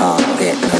call,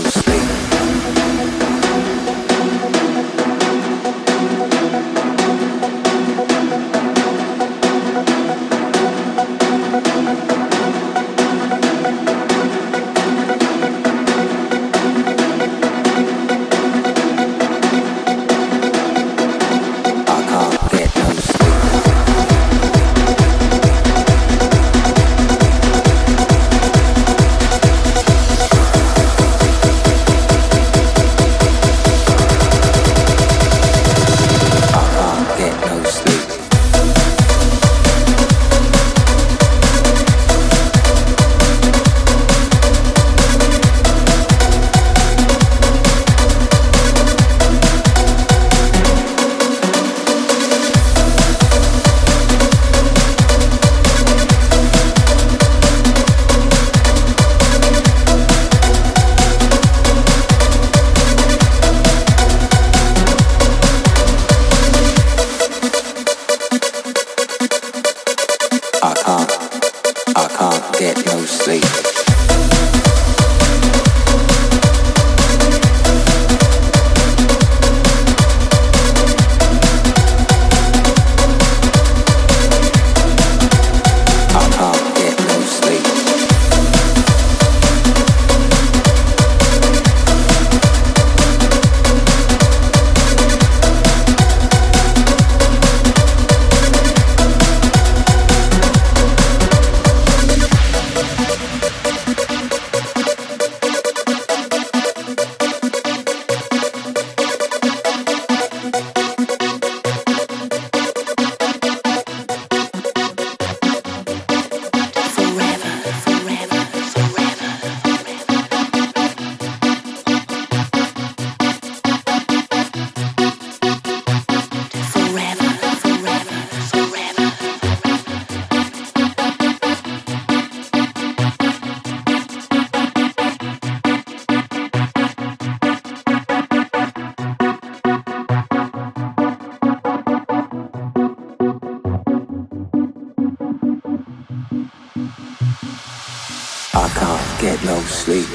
get no sleep.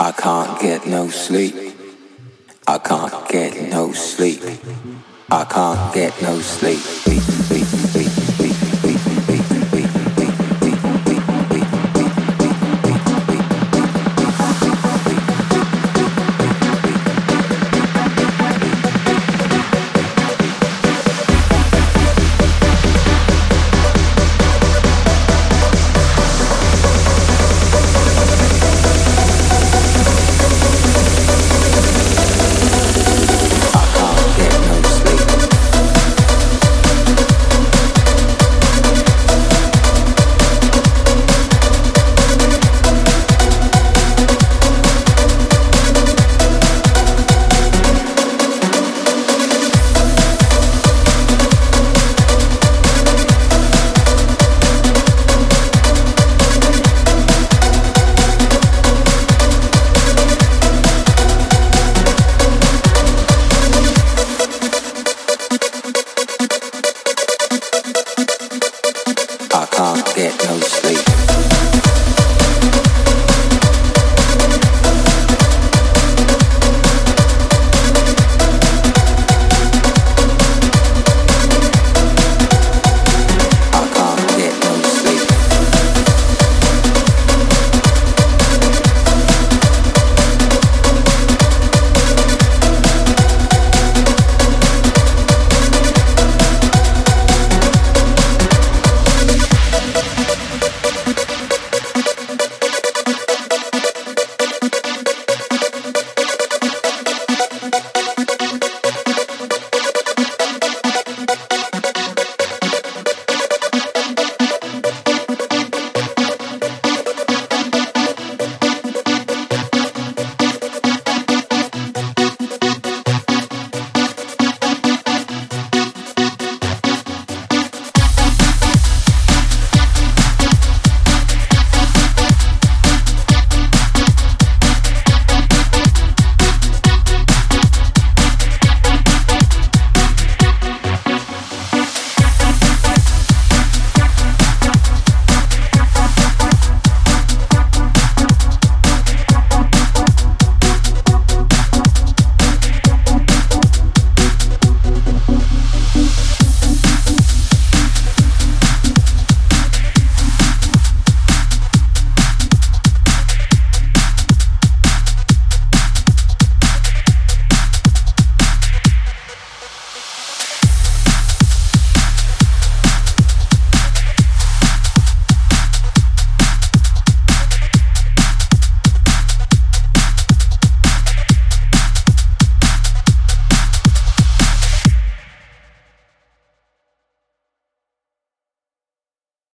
I can't get no sleep. I can't get no sleep. I can't get no sleep.